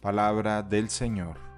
Palabra del Señor.